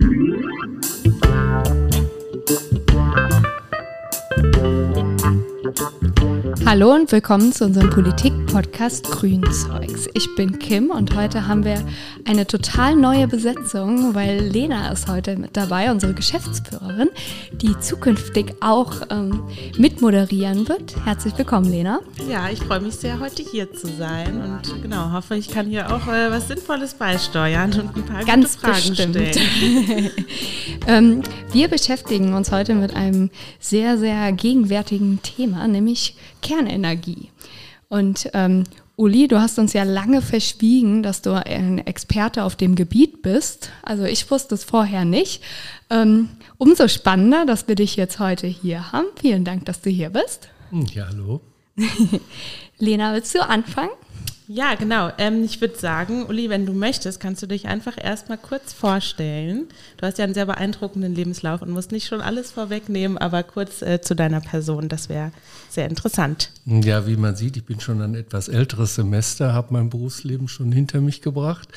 Thank you. Hallo und willkommen zu unserem Politik-Podcast Grünzeugs. Ich bin Kim und heute haben wir eine total neue Besetzung, weil Lena ist heute mit dabei, unsere Geschäftsführerin, die zukünftig auch ähm, mitmoderieren wird. Herzlich willkommen, Lena. Ja, ich freue mich sehr, heute hier zu sein und genau, hoffe, ich kann hier auch äh, was Sinnvolles beisteuern und ein paar Ganz gute Fragen bestimmt. stellen. ähm, wir beschäftigen uns heute mit einem sehr, sehr gegenwärtigen Thema, nämlich Kernenergie. Und ähm, Uli, du hast uns ja lange verschwiegen, dass du ein Experte auf dem Gebiet bist. Also ich wusste es vorher nicht. Ähm, umso spannender, dass wir dich jetzt heute hier haben. Vielen Dank, dass du hier bist. Hm, Ja, hallo. Lena, willst du anfangen? Ja, genau. Ähm, ich würde sagen, Uli, wenn du möchtest, kannst du dich einfach erstmal kurz vorstellen. Du hast ja einen sehr beeindruckenden Lebenslauf und musst nicht schon alles vorwegnehmen, aber kurz äh, zu deiner Person, das wäre sehr interessant. Ja, wie man sieht, ich bin schon ein etwas älteres Semester, habe mein Berufsleben schon hinter mich gebracht.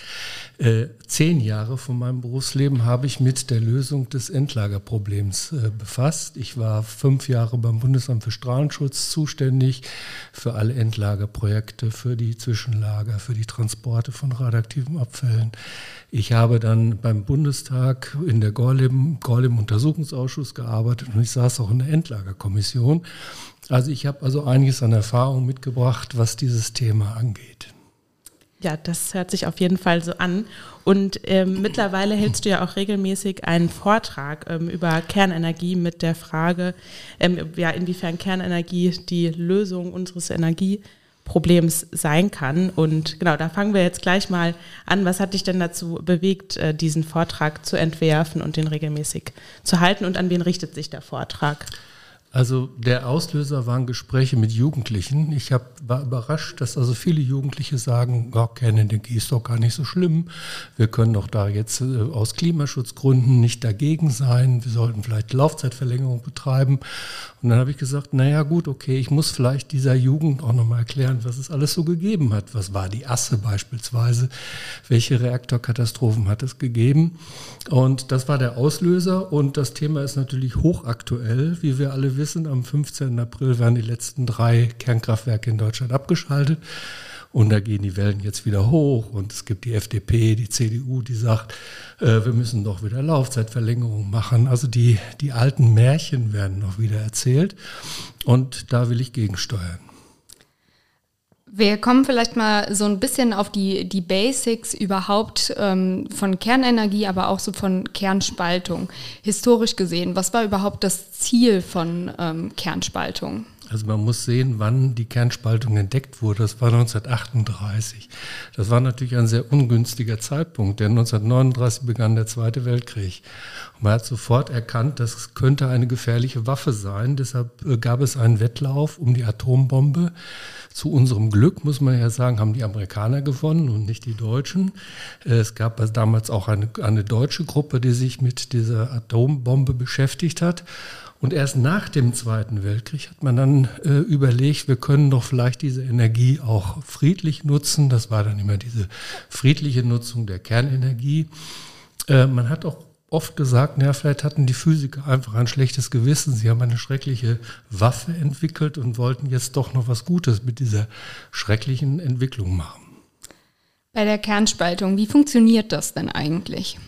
Äh, zehn Jahre von meinem Berufsleben habe ich mit der Lösung des Endlagerproblems äh, befasst. Ich war fünf Jahre beim Bundesamt für Strahlenschutz zuständig für alle Endlagerprojekte, für die Zwischenlager, für die Transporte von radioaktiven Abfällen. Ich habe dann beim Bundestag in der Gorleben, Gorleben gearbeitet und ich saß auch in der Endlagerkommission. Also ich habe also einiges an Erfahrung mitgebracht, was dieses Thema angeht. Ja, das hört sich auf jeden Fall so an. Und ähm, mittlerweile hältst du ja auch regelmäßig einen Vortrag ähm, über Kernenergie mit der Frage, ähm, ja, inwiefern Kernenergie die Lösung unseres Energieproblems sein kann. Und genau, da fangen wir jetzt gleich mal an. Was hat dich denn dazu bewegt, äh, diesen Vortrag zu entwerfen und den regelmäßig zu halten? Und an wen richtet sich der Vortrag? Also der Auslöser waren Gespräche mit Jugendlichen. Ich hab, war überrascht, dass also viele Jugendliche sagen, ja, Kernenergie ist doch gar nicht so schlimm. Wir können doch da jetzt äh, aus Klimaschutzgründen nicht dagegen sein. Wir sollten vielleicht Laufzeitverlängerung betreiben. Und dann habe ich gesagt, naja gut, okay, ich muss vielleicht dieser Jugend auch nochmal erklären, was es alles so gegeben hat. Was war die Asse beispielsweise? Welche Reaktorkatastrophen hat es gegeben? Und das war der Auslöser. Und das Thema ist natürlich hochaktuell, wie wir alle wissen. Am 15. April werden die letzten drei Kernkraftwerke in Deutschland abgeschaltet. Und da gehen die Wellen jetzt wieder hoch. Und es gibt die FDP, die CDU, die sagt, äh, wir müssen doch wieder Laufzeitverlängerung machen. Also die, die alten Märchen werden noch wieder erzählt. Und da will ich gegensteuern. Wir kommen vielleicht mal so ein bisschen auf die, die Basics überhaupt ähm, von Kernenergie, aber auch so von Kernspaltung. Historisch gesehen, was war überhaupt das Ziel von ähm, Kernspaltung? Also man muss sehen, wann die Kernspaltung entdeckt wurde. Das war 1938. Das war natürlich ein sehr ungünstiger Zeitpunkt, denn 1939 begann der Zweite Weltkrieg. Und man hat sofort erkannt, das könnte eine gefährliche Waffe sein. Deshalb äh, gab es einen Wettlauf um die Atombombe. Zu unserem Glück, muss man ja sagen, haben die Amerikaner gewonnen und nicht die Deutschen. Äh, Es gab also damals auch eine, eine deutsche Gruppe, die sich mit dieser Atombombe beschäftigt hat. Und erst nach dem Zweiten Weltkrieg hat man dann äh, überlegt, wir können doch vielleicht diese Energie auch friedlich nutzen. Das war dann immer diese friedliche Nutzung der Kernenergie. Äh, man hat auch oft gesagt, naja, vielleicht hatten die Physiker einfach ein schlechtes Gewissen. Sie haben eine schreckliche Waffe entwickelt und wollten jetzt doch noch was Gutes mit dieser schrecklichen Entwicklung machen. Bei der Kernspaltung, wie funktioniert das denn eigentlich?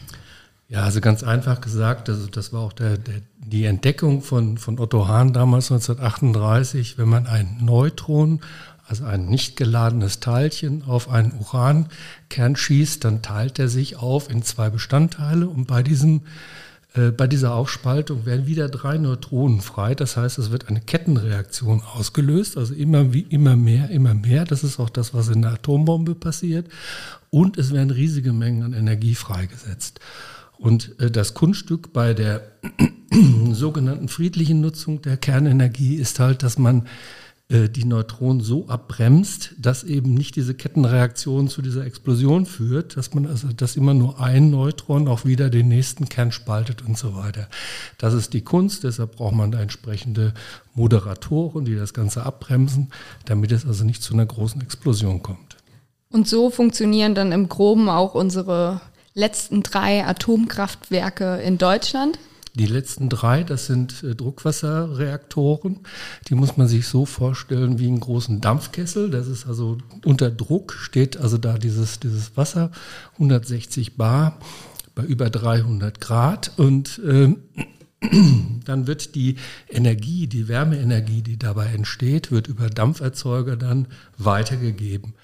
Ja, also ganz einfach gesagt, also das war auch der, der, die Entdeckung von, von Otto Hahn damals 1938, wenn man ein Neutron, also ein nicht geladenes Teilchen, auf einen Urankern schießt, dann teilt er sich auf in zwei Bestandteile und bei diesem äh, bei dieser Aufspaltung werden wieder drei Neutronen frei. Das heißt, es wird eine Kettenreaktion ausgelöst, also immer, wie, immer mehr, immer mehr. Das ist auch das, was in der Atombombe passiert. Und es werden riesige Mengen an Energie freigesetzt. Und äh, das Kunststück bei der sogenannten friedlichen Nutzung der Kernenergie ist halt, dass man äh, die Neutronen so abbremst, dass eben nicht diese Kettenreaktion zu dieser Explosion führt, dass man also, dass immer nur ein Neutron auch wieder den nächsten Kern spaltet und so weiter. Das ist die Kunst, deshalb braucht man da entsprechende Moderatoren, die das Ganze abbremsen, damit es also nicht zu einer großen Explosion kommt. Und so funktionieren dann im Groben auch unsere letzten drei Atomkraftwerke in Deutschland? Die letzten drei, das sind äh, Druckwasserreaktoren. Die muss man sich so vorstellen wie einen großen Dampfkessel. Das ist also unter Druck, steht also da dieses, dieses Wasser, 160 Bar bei über 300 Grad. Und äh, dann wird die Energie, die Wärmeenergie, die dabei entsteht, wird über Dampferzeuger dann weitergegeben.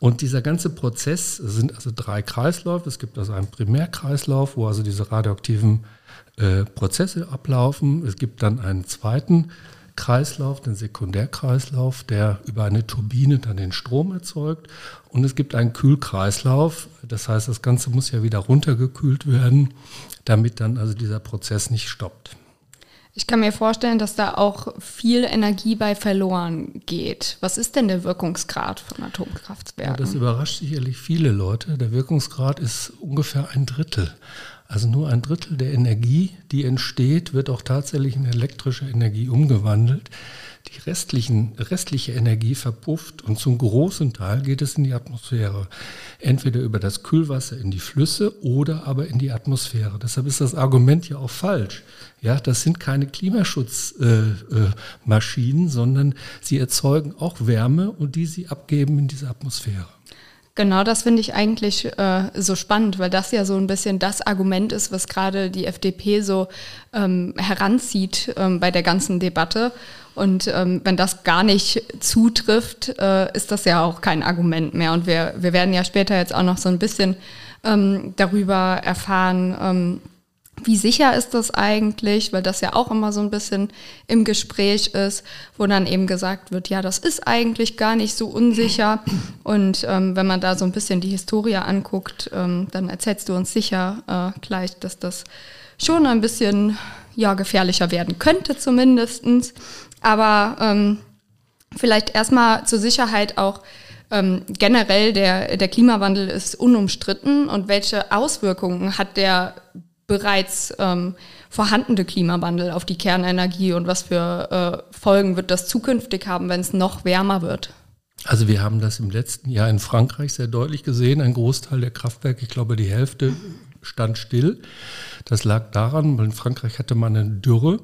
Und dieser ganze Prozess sind also drei Kreisläufe. Es gibt also einen Primärkreislauf, wo also diese radioaktiven äh, Prozesse ablaufen. Es gibt dann einen zweiten Kreislauf, den Sekundärkreislauf, der über eine Turbine dann den Strom erzeugt. Und es gibt einen Kühlkreislauf. Das heißt, das Ganze muss ja wieder runtergekühlt werden, damit dann also dieser Prozess nicht stoppt. Ich kann mir vorstellen, dass da auch viel Energie bei verloren geht. Was ist denn der Wirkungsgrad von Atomkraftwerken? Ja, das überrascht sicherlich viele Leute. Der Wirkungsgrad ist ungefähr ein Drittel. Also nur ein Drittel der Energie, die entsteht, wird auch tatsächlich in elektrische Energie umgewandelt. Die restlichen, restliche Energie verpufft und zum großen Teil geht es in die Atmosphäre. Entweder über das Kühlwasser in die Flüsse oder aber in die Atmosphäre. Deshalb ist das Argument ja auch falsch. Ja, das sind keine Klimaschutzmaschinen, äh, äh, sondern sie erzeugen auch Wärme und die sie abgeben in diese Atmosphäre. Genau, das finde ich eigentlich äh, so spannend, weil das ja so ein bisschen das Argument ist, was gerade die FDP so ähm, heranzieht ähm, bei der ganzen Debatte. Und ähm, wenn das gar nicht zutrifft, äh, ist das ja auch kein Argument mehr. Und wir, wir werden ja später jetzt auch noch so ein bisschen ähm, darüber erfahren, ähm, wie sicher ist das eigentlich, weil das ja auch immer so ein bisschen im Gespräch ist, wo dann eben gesagt wird, ja, das ist eigentlich gar nicht so unsicher. Und ähm, wenn man da so ein bisschen die Historie anguckt, ähm, dann erzählst du uns sicher äh, gleich, dass das schon ein bisschen ja, gefährlicher werden könnte zumindestens. Aber ähm, vielleicht erstmal zur Sicherheit auch, ähm, generell der, der Klimawandel ist unumstritten und welche Auswirkungen hat der bereits ähm, vorhandene Klimawandel auf die Kernenergie und was für äh, Folgen wird das zukünftig haben, wenn es noch wärmer wird? Also wir haben das im letzten Jahr in Frankreich sehr deutlich gesehen. Ein Großteil der Kraftwerke, ich glaube die Hälfte, stand still. Das lag daran, weil in Frankreich hatte man eine Dürre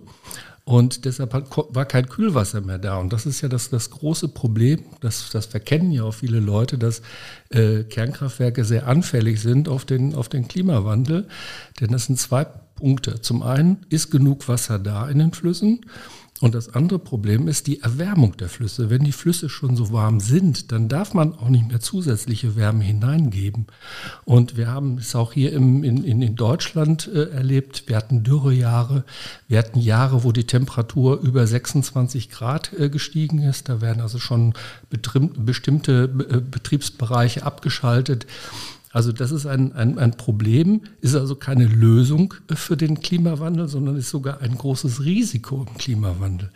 und deshalb war kein Kühlwasser mehr da. Und das ist ja das, das große Problem, das, das verkennen ja auch viele Leute, dass äh, Kernkraftwerke sehr anfällig sind auf den, auf den Klimawandel. Denn das sind zwei Punkte. Zum einen ist genug Wasser da in den Flüssen. Und das andere Problem ist die Erwärmung der Flüsse. Wenn die Flüsse schon so warm sind, dann darf man auch nicht mehr zusätzliche Wärme hineingeben. Und wir haben es auch hier im, in, in Deutschland äh, erlebt. Wir hatten Dürrejahre. Wir hatten Jahre, wo die Temperatur über 26 Grad äh, gestiegen ist. Da werden also schon bestimmte äh, Betriebsbereiche abgeschaltet. Also das ist ein, ein, ein Problem, ist also keine Lösung für den Klimawandel, sondern ist sogar ein großes Risiko im Klimawandel.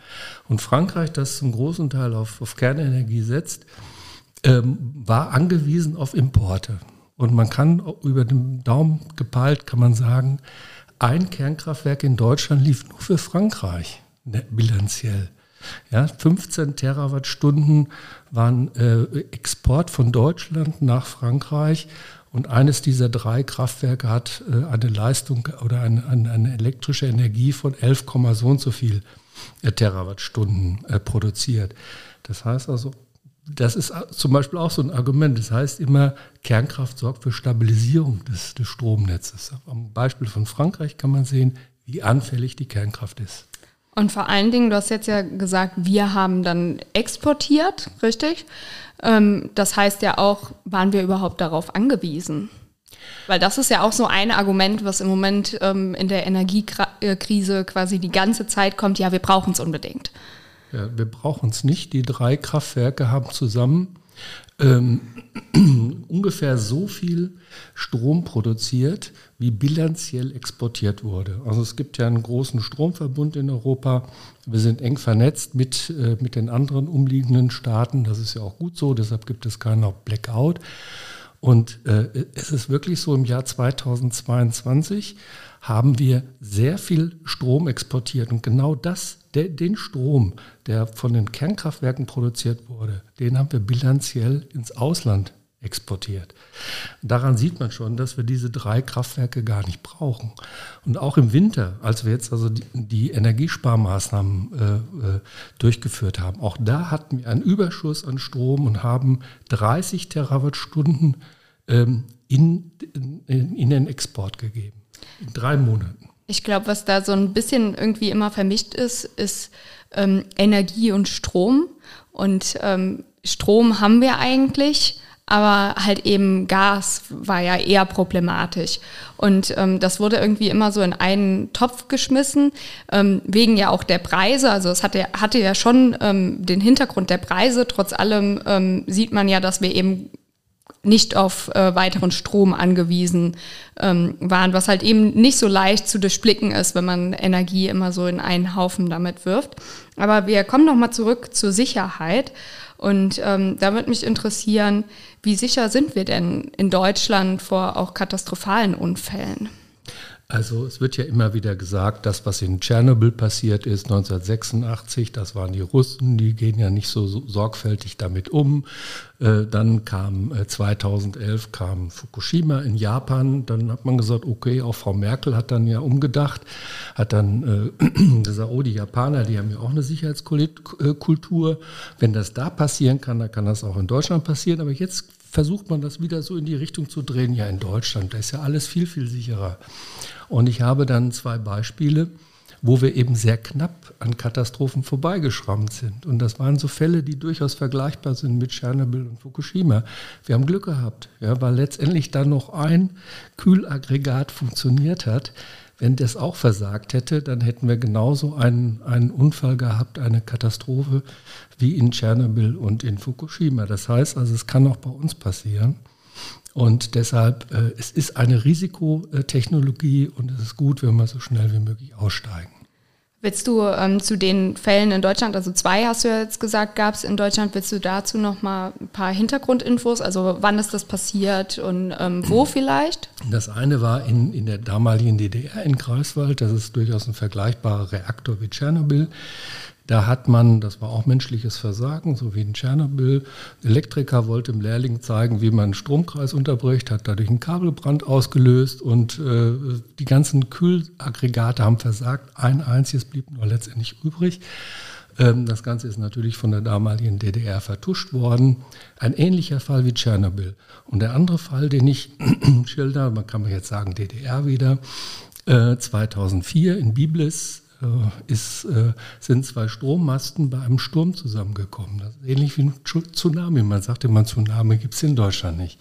Und Frankreich, das zum großen Teil auf, auf Kernenergie setzt, ähm, war angewiesen auf Importe. Und man kann über den Daumen gepeilt, kann man sagen, ein Kernkraftwerk in Deutschland lief nur für Frankreich, ne, bilanziell. Ja, 15 Terawattstunden waren äh, Export von Deutschland nach Frankreich und eines dieser drei Kraftwerke hat äh, eine Leistung oder eine, eine, elektrische Energie von 11, so und so viel äh, Terawattstunden äh, produziert. Das heißt also, das ist zum Beispiel auch so ein Argument. Das heißt immer, Kernkraft sorgt für Stabilisierung des, des Stromnetzes. Am Beispiel von Frankreich kann man sehen, wie anfällig die Kernkraft ist. Und vor allen Dingen, du hast jetzt ja gesagt, wir haben dann exportiert, richtig? Ähm, das heißt ja auch, waren wir überhaupt darauf angewiesen? Weil das ist ja auch so ein Argument, was im Moment ähm, in der Energiekrise quasi die ganze Zeit kommt, ja, wir brauchen es unbedingt. Ja, wir brauchen es nicht. Die drei Kraftwerke haben zusammen ähm, ungefähr so viel Strom produziert, wie bilanziell exportiert wurde. Also es gibt ja einen großen Stromverbund in Europa. Wir sind eng vernetzt mit, äh, mit den anderen umliegenden Staaten. Das ist ja auch gut so, deshalb gibt es keinen Blackout. Und äh, es ist wirklich so, im Jahr 2022 haben wir sehr viel Strom exportiert. Und genau das der, den Strom, der von den Kernkraftwerken produziert wurde, den haben wir bilanziell ins Ausland exportiert. Daran sieht man schon, dass wir diese drei Kraftwerke gar nicht brauchen. Und auch im Winter, als wir jetzt also die, die Energiesparmaßnahmen äh, äh durchgeführt haben, auch da hatten wir einen Überschuss an Strom und haben 30 Terawattstunden ähm, in, in, in den Export gegeben. In drei Monaten. Ich glaube, was da so ein bisschen irgendwie immer vermischt ist, ist ähm, Energie und Strom. Und ähm, Strom haben wir eigentlich, aber halt eben Gas war ja eher problematisch. Und ähm, das wurde irgendwie immer so in einen Topf geschmissen, ähm, wegen ja auch der Preise. Also es hatte, hatte ja schon ähm, den Hintergrund der Preise. Trotz allem ähm, sieht man ja, dass wir eben nicht auf äh, weiteren Strom angewiesen ähm, waren, was halt eben nicht so leicht zu durchblicken ist, wenn man Energie immer so in einen Haufen damit wirft. Aber wir kommen nochmal zurück zur Sicherheit. Und ähm, da würde mich interessieren, wie sicher sind wir denn in Deutschland vor auch katastrophalen Unfällen? Also es wird ja immer wieder gesagt, das, was in Tschernobyl passiert ist, 1986, das waren die Russen, die gehen ja nicht so, sorgfältig damit um. Äh, dann kam äh, 2011 kam Fukushima in Japan, dann hat man gesagt, okay, auch Frau Merkel hat dann ja umgedacht, hat dann äh, gesagt, oh, die Japaner, die haben ja auch eine Sicherheitskultur. Wenn das da passieren kann, dann kann das auch in Deutschland passieren. Aber jetzt versucht man das wieder so in die Richtung zu drehen. Ja, in Deutschland, da ist ja alles viel, viel sicherer. Und ich habe dann zwei Beispiele, wo wir eben sehr knapp an Katastrophen vorbeigeschrammt sind. Und das waren so Fälle, die durchaus vergleichbar sind mit Tschernobyl und Fukushima. Wir haben Glück gehabt, ja, weil letztendlich dann noch ein Kühlaggregat funktioniert hat. Wenn das auch versagt hätte, dann hätten wir genauso einen, einen Unfall gehabt, eine Katastrophe wie in Tschernobyl und in Fukushima. Das heißt also, es kann auch bei uns passieren. Und deshalb, äh, es ist eine Risikotechnologie und es ist gut, wenn wir so schnell wie möglich aussteigen. Willst du ähm, zu den Fällen in Deutschland, also zwei hast du ja jetzt gesagt, gab es in Deutschland, willst du dazu noch mal ein paar Hintergrundinfos, also wann ist das passiert und ähm, wo vielleicht? Das eine war in, in der damaligen DDR in Greifswald, das ist durchaus ein vergleichbarer Reaktor wie Tschernobyl. Da hat man, das war auch menschliches Versagen, so wie in Tschernobyl, Elektriker wollte dem Lehrling zeigen, wie man einen Stromkreis unterbricht, hat dadurch einen Kabelbrand ausgelöst und äh, die ganzen Kühlaggregate haben versagt. Ein einziges blieb nur letztendlich übrig. Ähm, das Ganze ist natürlich von der damaligen DDR vertuscht worden. Ein ähnlicher Fall wie Tschernobyl. Und der andere Fall, den ich schilder, man kann mir jetzt sagen DDR wieder, äh, 2004 in Biblis äh, ist, äh, sind zwei Strommasten bei einem Sturm zusammengekommen. Das ist ähnlich wie ein Tsunami. Man sagt immer, Tsunami gibt es in Deutschland nicht.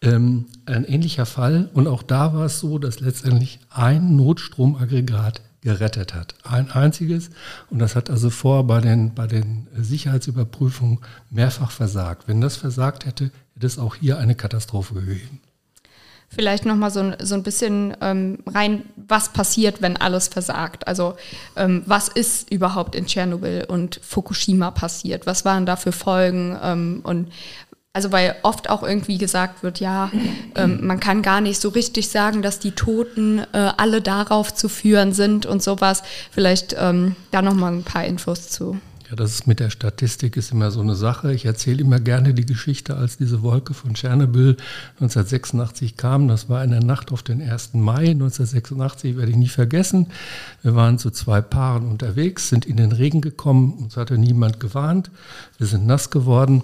Ähm, ein ähnlicher Fall. Und auch da war es so, dass letztendlich ein Notstromaggregat gerettet hat. Ein einziges. Und das hat also vorher bei den, bei den Sicherheitsüberprüfungen mehrfach versagt. Wenn das versagt hätte, hätte es auch hier eine Katastrophe gegeben vielleicht nochmal so, so ein bisschen ähm, rein, was passiert, wenn alles versagt. Also ähm, was ist überhaupt in Tschernobyl und Fukushima passiert? Was waren da für Folgen? Ähm, und also weil oft auch irgendwie gesagt wird, ja, ähm, man kann gar nicht so richtig sagen, dass die Toten äh, alle darauf zu führen sind und sowas. Vielleicht ähm, da nochmal ein paar Infos zu. Ja, das ist mit der Statistik ist immer so eine Sache. Ich erzähle immer gerne die Geschichte, als diese Wolke von Tschernobyl 1986 kam. Das war in der Nacht auf den 1. Mai 1986, werde ich nie vergessen. Wir waren zu zwei Paaren unterwegs, sind in den Regen gekommen, uns hatte niemand gewarnt. Wir sind nass geworden.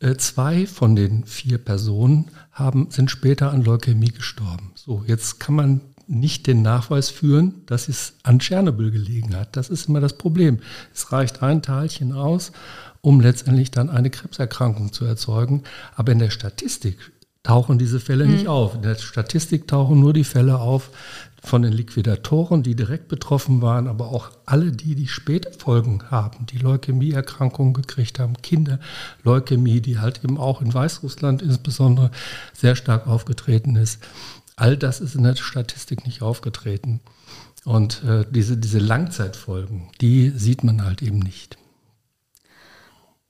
Äh, zwei von den vier Personen haben, sind später an Leukämie gestorben. So, jetzt kann man nicht den Nachweis führen, dass es an Tschernobyl gelegen hat. Das ist immer das Problem. Es reicht ein Teilchen aus, um letztendlich dann eine Krebserkrankung zu erzeugen. Aber in der Statistik tauchen diese Fälle mhm. nicht auf. In der Statistik tauchen nur die Fälle auf von den Liquidatoren, die direkt betroffen waren, aber auch alle die, die Spätfolgen haben, die Leukämieerkrankungen gekriegt haben, Kinder, Leukämie, die halt eben auch in Weißrussland insbesondere sehr stark aufgetreten ist. All das ist in der Statistik nicht aufgetreten. Und äh, diese, diese Langzeitfolgen, die sieht man halt eben nicht.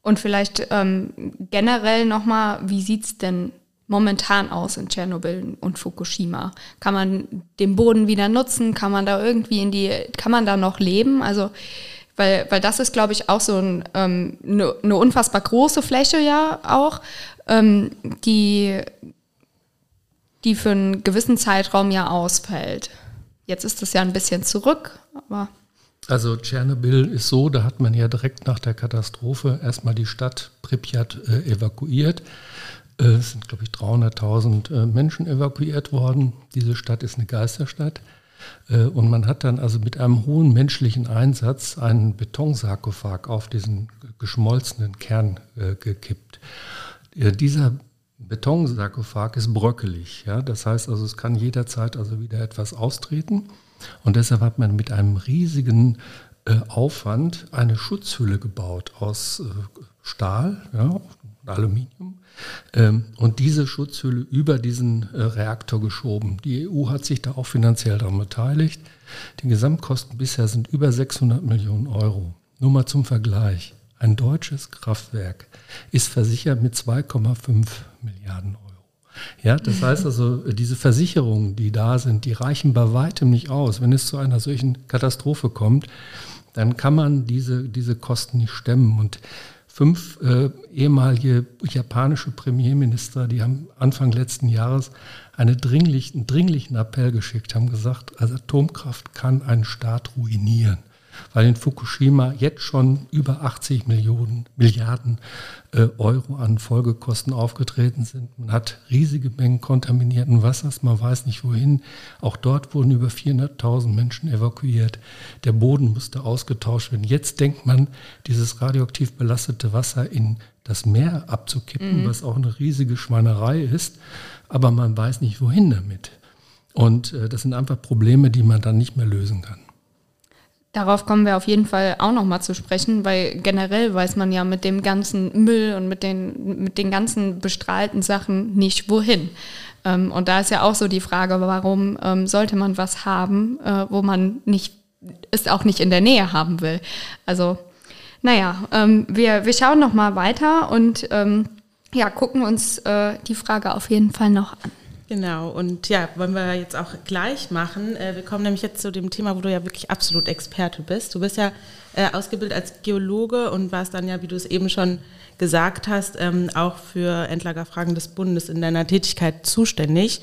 Und vielleicht ähm, generell nochmal, wie sieht es denn momentan aus in Tschernobyl und Fukushima? Kann man den Boden wieder nutzen? Kann man da irgendwie in die, kann man da noch leben? Also Weil, weil das ist, glaube ich, auch so ein, ähm, eine, eine unfassbar große Fläche ja auch, ähm, die, die für einen gewissen Zeitraum ja ausfällt. Jetzt ist das ja ein bisschen zurück, aber. Also Tschernobyl ist so, da hat man ja direkt nach der Katastrophe erstmal die Stadt Pripyat äh, evakuiert. Äh, es sind, glaube ich, 300.000 äh, Menschen evakuiert worden. Diese Stadt ist eine Geisterstadt. Äh, und man hat dann also mit einem hohen menschlichen Einsatz einen Betonsarkophag auf diesen geschmolzenen Kern äh, gekippt. Äh, dieser Betonsarkophag ist bröckelig. Ja? Das heißt also, es kann jederzeit also wieder etwas austreten. Und deshalb hat man mit einem riesigen äh, Aufwand eine Schutzhülle gebaut aus äh, Stahl ja, und Aluminium ähm, und diese Schutzhülle über diesen äh, Reaktor geschoben. Die EU hat sich da auch finanziell daran beteiligt. Die Gesamtkosten bisher sind über 600 Millionen Euro. Nur mal zum Vergleich. Ein deutsches Kraftwerk ist versichert mit 2,5 Milliarden Euro. Ja, das heißt also, diese Versicherungen, die da sind, die reichen bei weitem nicht aus. Wenn es zu einer solchen Katastrophe kommt, dann kann man diese, diese Kosten nicht stemmen. Und fünf äh, ehemalige japanische Premierminister, die haben Anfang letzten Jahres eine dringlich, einen dringlichen Appell geschickt, haben gesagt, also Atomkraft kann einen Staat ruinieren weil in Fukushima jetzt schon über 80 Millionen, Milliarden äh, Euro an Folgekosten aufgetreten sind. Man hat riesige Mengen kontaminierten Wassers, man weiß nicht wohin. Auch dort wurden über 400.000 Menschen evakuiert. Der Boden musste ausgetauscht werden. Jetzt denkt man, dieses radioaktiv belastete Wasser in das Meer abzukippen, mhm. was auch eine riesige Schweinerei ist, aber man weiß nicht wohin damit. Und äh, das sind einfach Probleme, die man dann nicht mehr lösen kann. Darauf kommen wir auf jeden Fall auch nochmal zu sprechen, weil generell weiß man ja mit dem ganzen Müll und mit den, mit den ganzen bestrahlten Sachen nicht wohin. Ähm, und da ist ja auch so die Frage, warum ähm, sollte man was haben, äh, wo man nicht, es auch nicht in der Nähe haben will. Also, naja, ähm, wir, wir schauen nochmal weiter und ähm, ja, gucken uns äh, die Frage auf jeden Fall noch an. Genau, und ja, wollen wir jetzt auch gleich machen. Äh, wir kommen nämlich jetzt zu dem Thema, wo du ja wirklich absolut Experte bist. Du bist ja äh, ausgebildet als Geologe und warst dann ja, wie du es eben schon gesagt hast, ähm, auch für Endlagerfragen des Bundes in deiner Tätigkeit zuständig.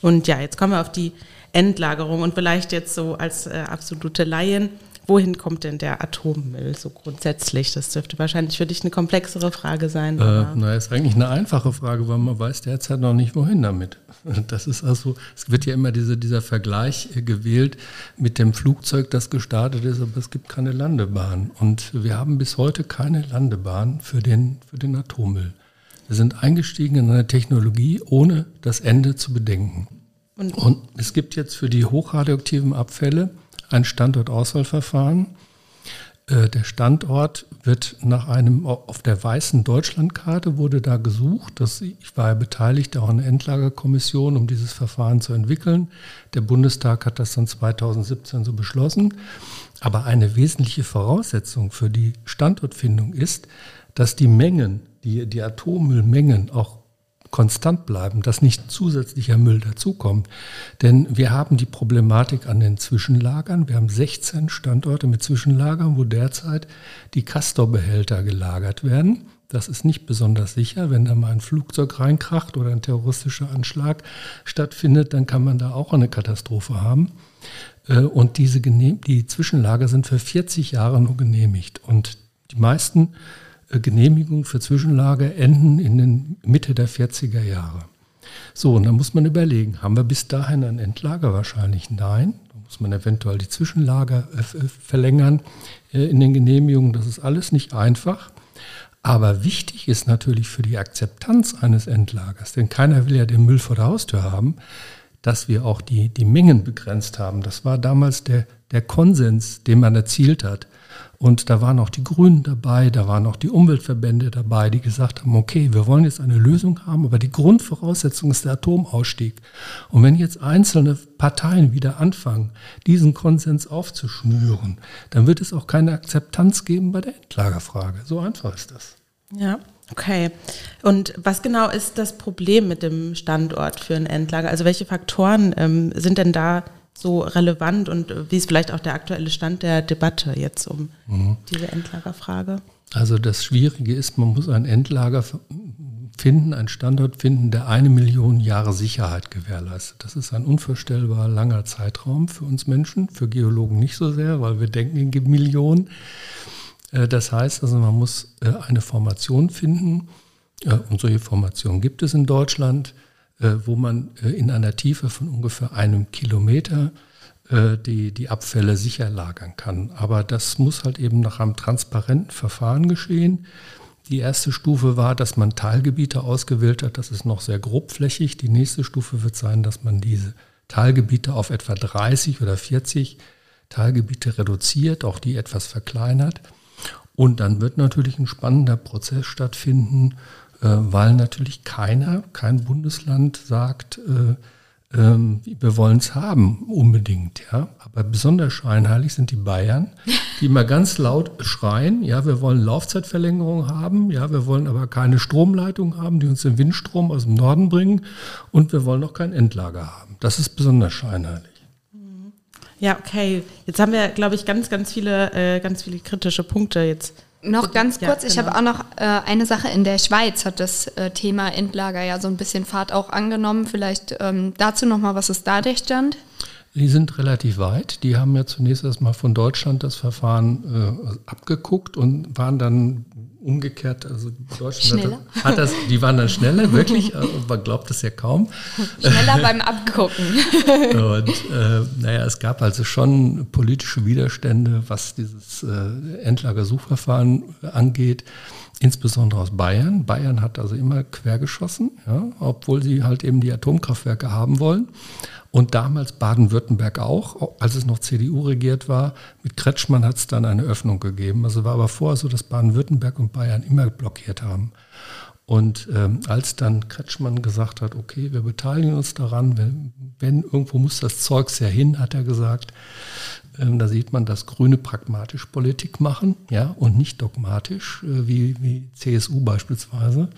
Und ja, jetzt kommen wir auf die Endlagerung und vielleicht jetzt so als äh, absolute Laien wohin kommt denn der Atommüll so grundsätzlich? Das dürfte wahrscheinlich für dich eine komplexere Frage sein. Äh, na, ist eigentlich eine einfache Frage, weil man weiß derzeit noch nicht, wohin damit. Das ist also, es wird ja immer diese, dieser Vergleich äh, gewählt mit dem Flugzeug, das gestartet ist, aber es gibt keine Landebahn. Und wir haben bis heute keine Landebahn für den, für den Atommüll. Wir sind eingestiegen in eine Technologie, ohne das Ende zu bedenken. Und, Und es gibt jetzt für die hochradioaktiven Abfälle ein Standortauswahlverfahren. Äh, der Standort wird nach einem, auf der weißen Deutschlandkarte wurde da gesucht. Das, ich war ja beteiligt auch an der Endlagerkommission, um dieses Verfahren zu entwickeln. Der Bundestag hat das dann 2017 so beschlossen. Aber eine wesentliche Voraussetzung für die Standortfindung ist, dass die Mengen, die, die Atommüllmengen auch konstant bleiben, dass nicht zusätzlicher Müll dazukommt. Denn wir haben die Problematik an den Zwischenlagern. Wir haben 16 Standorte mit Zwischenlagern, wo derzeit die Castor-Behälter gelagert werden. Das ist nicht besonders sicher. Wenn da mal ein Flugzeug reinkracht oder ein terroristischer Anschlag stattfindet, dann kann man da auch eine Katastrophe haben. Äh, und diese die Zwischenlager sind für 40 Jahre nur genehmigt. Und die meisten Genehmigungen für Zwischenlager enden in den Mitte der 40er Jahre. So, und dann muss man überlegen, haben wir bis dahin ein Endlager? Wahrscheinlich nein. Da muss man eventuell die Zwischenlager äh, verlängern äh, in den Genehmigungen. Das ist alles nicht einfach. Aber wichtig ist natürlich für die Akzeptanz eines Endlagers, denn keiner will ja den Müll vor der Haustür haben, dass wir auch die, die Mengen begrenzt haben. Das war damals der, der Konsens, den man erzielt hat. Und da waren auch die Grünen dabei, da waren auch die Umweltverbände dabei, die gesagt haben, okay, wir wollen jetzt eine Lösung haben, aber die Grundvoraussetzung ist der Atomausstieg. Und wenn jetzt einzelne Parteien wieder anfangen, diesen Konsens aufzuschnüren, dann wird es auch keine Akzeptanz geben bei der Endlagerfrage. So einfach ist das. Ja. Okay. Und was genau ist das Problem mit dem Standort für ein Endlager? Also welche Faktoren ähm, sind denn da so relevant und äh, wie ist vielleicht auch der aktuelle Stand der Debatte jetzt um mhm. diese Endlagerfrage? Also das Schwierige ist, man muss ein Endlager finden, einen Standort finden, der eine Million Jahre Sicherheit gewährleistet. Das ist ein unvorstellbar langer Zeitraum für uns Menschen, für Geologen nicht so sehr, weil wir denken in Millionen. Äh, das heißt also, man muss äh, eine Formation finden, und solche Formationen gibt es in Deutschland, wo man in einer Tiefe von ungefähr einem Kilometer die, die Abfälle sicher lagern kann. Aber das muss halt eben nach einem transparenten Verfahren geschehen. Die erste Stufe war, dass man Teilgebiete ausgewählt hat. Das ist noch sehr grobflächig. Die nächste Stufe wird sein, dass man diese Teilgebiete auf etwa 30 oder 40 Teilgebiete reduziert, auch die etwas verkleinert. Und dann wird natürlich ein spannender Prozess stattfinden, äh, weil natürlich keiner, kein Bundesland sagt, äh, ähm, wir wollen es haben, unbedingt, ja. Aber besonders scheinheilig sind die Bayern, die immer ganz laut schreien, ja, wir wollen Laufzeitverlängerung haben, ja, wir wollen aber keine Stromleitung haben, die uns den Windstrom aus dem Norden bringen und wir wollen auch kein Endlager haben. Das ist besonders scheinheilig. Ja, okay. Jetzt haben wir, glaube ich, ganz, ganz viele, äh, ganz viele kritische Punkte jetzt noch ganz kurz, ja, ich genau. habe auch noch äh, eine Sache. In der Schweiz hat das äh, Thema Endlager ja so ein bisschen Fahrt auch angenommen. Vielleicht ähm, dazu nochmal, was ist da der Stand? Die sind relativ weit. Die haben ja zunächst erstmal von Deutschland das Verfahren äh, abgeguckt und waren dann umgekehrt, also Deutschland schneller. Hat, hat das, die waren dann schneller, wirklich, man glaubt es ja kaum. Schneller beim Abgucken. Und äh, naja, es gab also schon politische Widerstände, was dieses äh, Endlagersuchverfahren angeht, insbesondere aus Bayern. Bayern hat also immer quergeschossen, ja, obwohl sie halt eben die Atomkraftwerke haben wollen. Und damals Baden-Württemberg auch, als es noch CDU regiert war. Mit Kretschmann hat es dann eine Öffnung gegeben. Also war aber vorher so, dass Baden-Württemberg und Bayern immer blockiert haben. Und ähm, als dann Kretschmann gesagt hat, okay, wir beteiligen uns daran, wenn, wenn irgendwo muss das Zeugs ja hin, hat er gesagt, ähm, da sieht man, dass Grüne pragmatisch Politik machen, ja, und nicht dogmatisch, äh, wie, wie CSU beispielsweise.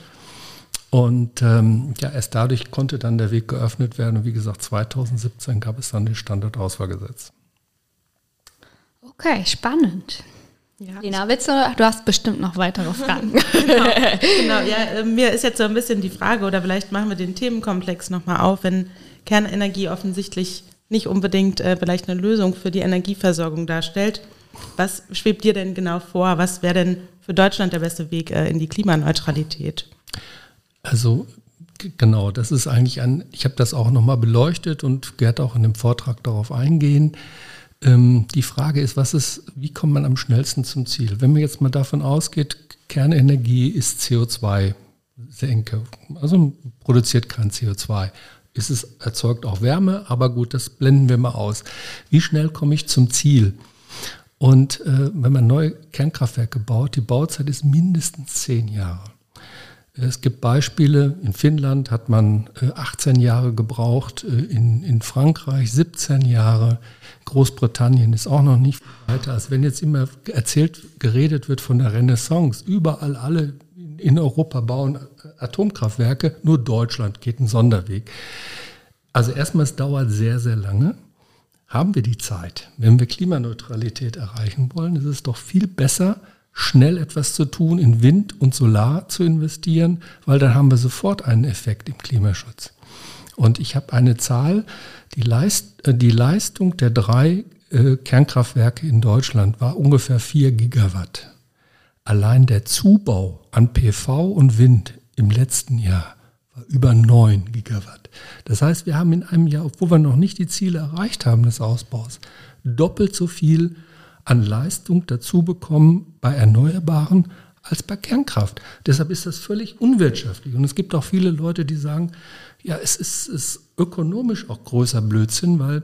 Und ähm, ja, erst dadurch konnte dann der Weg geöffnet werden. Und wie gesagt, 2017 gab es dann das Standardauswahlgesetz. Okay, spannend. Ja. Lena, willst du, du hast bestimmt noch weitere Fragen. genau. genau, ja, äh, mir ist jetzt so ein bisschen die Frage, oder vielleicht machen wir den Themenkomplex nochmal auf, wenn Kernenergie offensichtlich nicht unbedingt äh, vielleicht eine Lösung für die Energieversorgung darstellt. Was schwebt dir denn genau vor? Was wäre denn für Deutschland der beste Weg äh, in die Klimaneutralität? Also genau, das ist eigentlich ein, ich habe das auch nochmal beleuchtet und werde auch in dem Vortrag darauf eingehen. Ähm, die Frage ist, was ist, wie kommt man am schnellsten zum Ziel? Wenn man jetzt mal davon ausgeht, Kernenergie ist CO2-Senke, also produziert kein CO2. Ist es erzeugt auch Wärme, aber gut, das blenden wir mal aus. Wie schnell komme ich zum Ziel? Und äh, wenn man neue Kernkraftwerke baut, die Bauzeit ist mindestens zehn Jahre. Es gibt Beispiele, in Finnland hat man 18 äh, Jahre gebraucht, äh, in, in Frankreich 17 Jahre, Großbritannien ist auch noch nicht weiter. Als wenn jetzt immer erzählt, geredet wird von der Renaissance, überall alle in Europa bauen Atomkraftwerke, nur Deutschland geht einen Sonderweg. Also erstmal, es dauert sehr, sehr lange. Haben wir die Zeit? Wenn wir Klimaneutralität erreichen wollen, ist es doch viel besser, schnell etwas zu tun, in Wind und Solar zu investieren, weil dann haben wir sofort einen Effekt im Klimaschutz. Und ich habe eine Zahl, die, Leist, äh, die Leistung der drei äh, Kernkraftwerke in Deutschland war ungefähr 4 Gigawatt. Allein der Zubau an PV und Wind im letzten Jahr war über 9 Gigawatt. Das heißt, wir haben in einem Jahr, obwohl wir noch nicht die Ziele erreicht haben des Ausbaus, doppelt so viel an Leistung dazu bekommen bei Erneuerbaren als bei Kernkraft. Deshalb ist das völlig unwirtschaftlich. Und es gibt auch viele Leute, die sagen, ja, es ist, ist ökonomisch auch größer Blödsinn, weil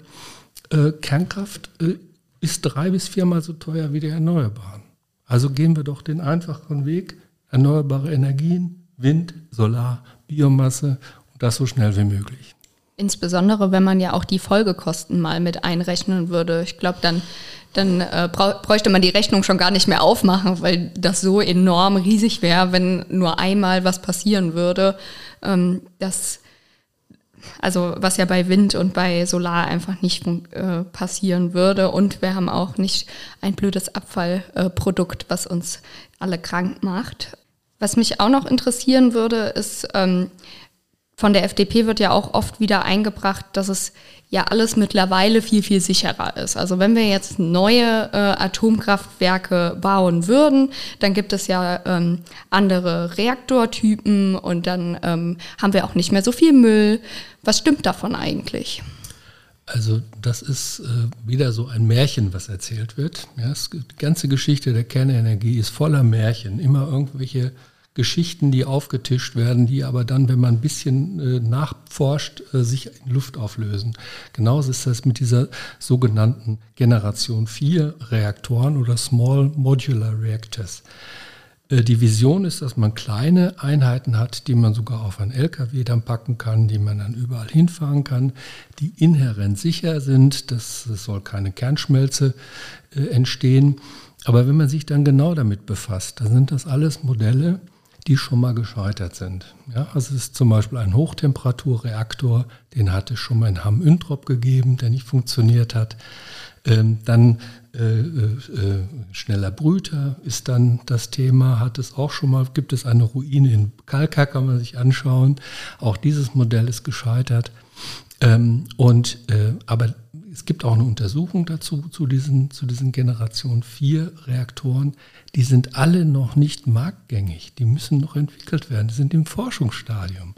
äh, Kernkraft äh, ist drei bis viermal so teuer wie die Erneuerbaren. Also gehen wir doch den einfachen Weg, erneuerbare Energien, Wind, Solar, Biomasse und das so schnell wie möglich. Insbesondere, wenn man ja auch die Folgekosten mal mit einrechnen würde. Ich glaube, dann dann äh, bräuchte man die Rechnung schon gar nicht mehr aufmachen, weil das so enorm riesig wäre, wenn nur einmal was passieren würde. Ähm, das also was ja bei Wind und bei Solar einfach nicht äh, passieren würde. Und wir haben auch nicht ein blödes Abfallprodukt, was uns alle krank macht. Was mich auch noch interessieren würde, ist, ähm, von der FDP wird ja auch oft wieder eingebracht, dass es ja alles mittlerweile viel, viel sicherer ist. Also wenn wir jetzt neue äh, Atomkraftwerke bauen würden, dann gibt es ja ähm, andere Reaktortypen und dann ähm, haben wir auch nicht mehr so viel Müll. Was stimmt davon eigentlich? Also das ist äh, wieder so ein Märchen, was erzählt wird. Ja, die ganze Geschichte der Kernenergie ist voller Märchen. Immer irgendwelche Geschichten, die aufgetischt werden, die aber dann, wenn man ein bisschen äh, nachforscht, äh, sich in Luft auflösen. Genauso ist das mit dieser sogenannten Generation 4 Reaktoren oder Small Modular Reactors. Äh, die Vision ist, dass man kleine Einheiten hat, die man sogar auf ein LKW dann packen kann, die man dann überall hinfahren kann, die inhärent sicher sind. Das, das soll keine Kernschmelze äh, entstehen. Aber wenn man sich dann genau damit befasst, dann sind das alles Modelle, die schon mal gescheitert sind. Ja, also es ist zum Beispiel ein Hochtemperaturreaktor, den hat es schon mal in Hamm-Üntrop gegeben, der nicht funktioniert hat. Ähm, dann äh, äh, schneller Brüter ist dann das Thema, hat es auch schon mal, gibt es eine Ruine in Kalka, kann man sich anschauen. Auch dieses Modell ist gescheitert. Ähm, und, äh, aber es gibt auch eine Untersuchung dazu, zu diesen, zu diesen Generation 4 Reaktoren. Die sind alle noch nicht marktgängig. Die müssen noch entwickelt werden. Die sind im Forschungsstadium.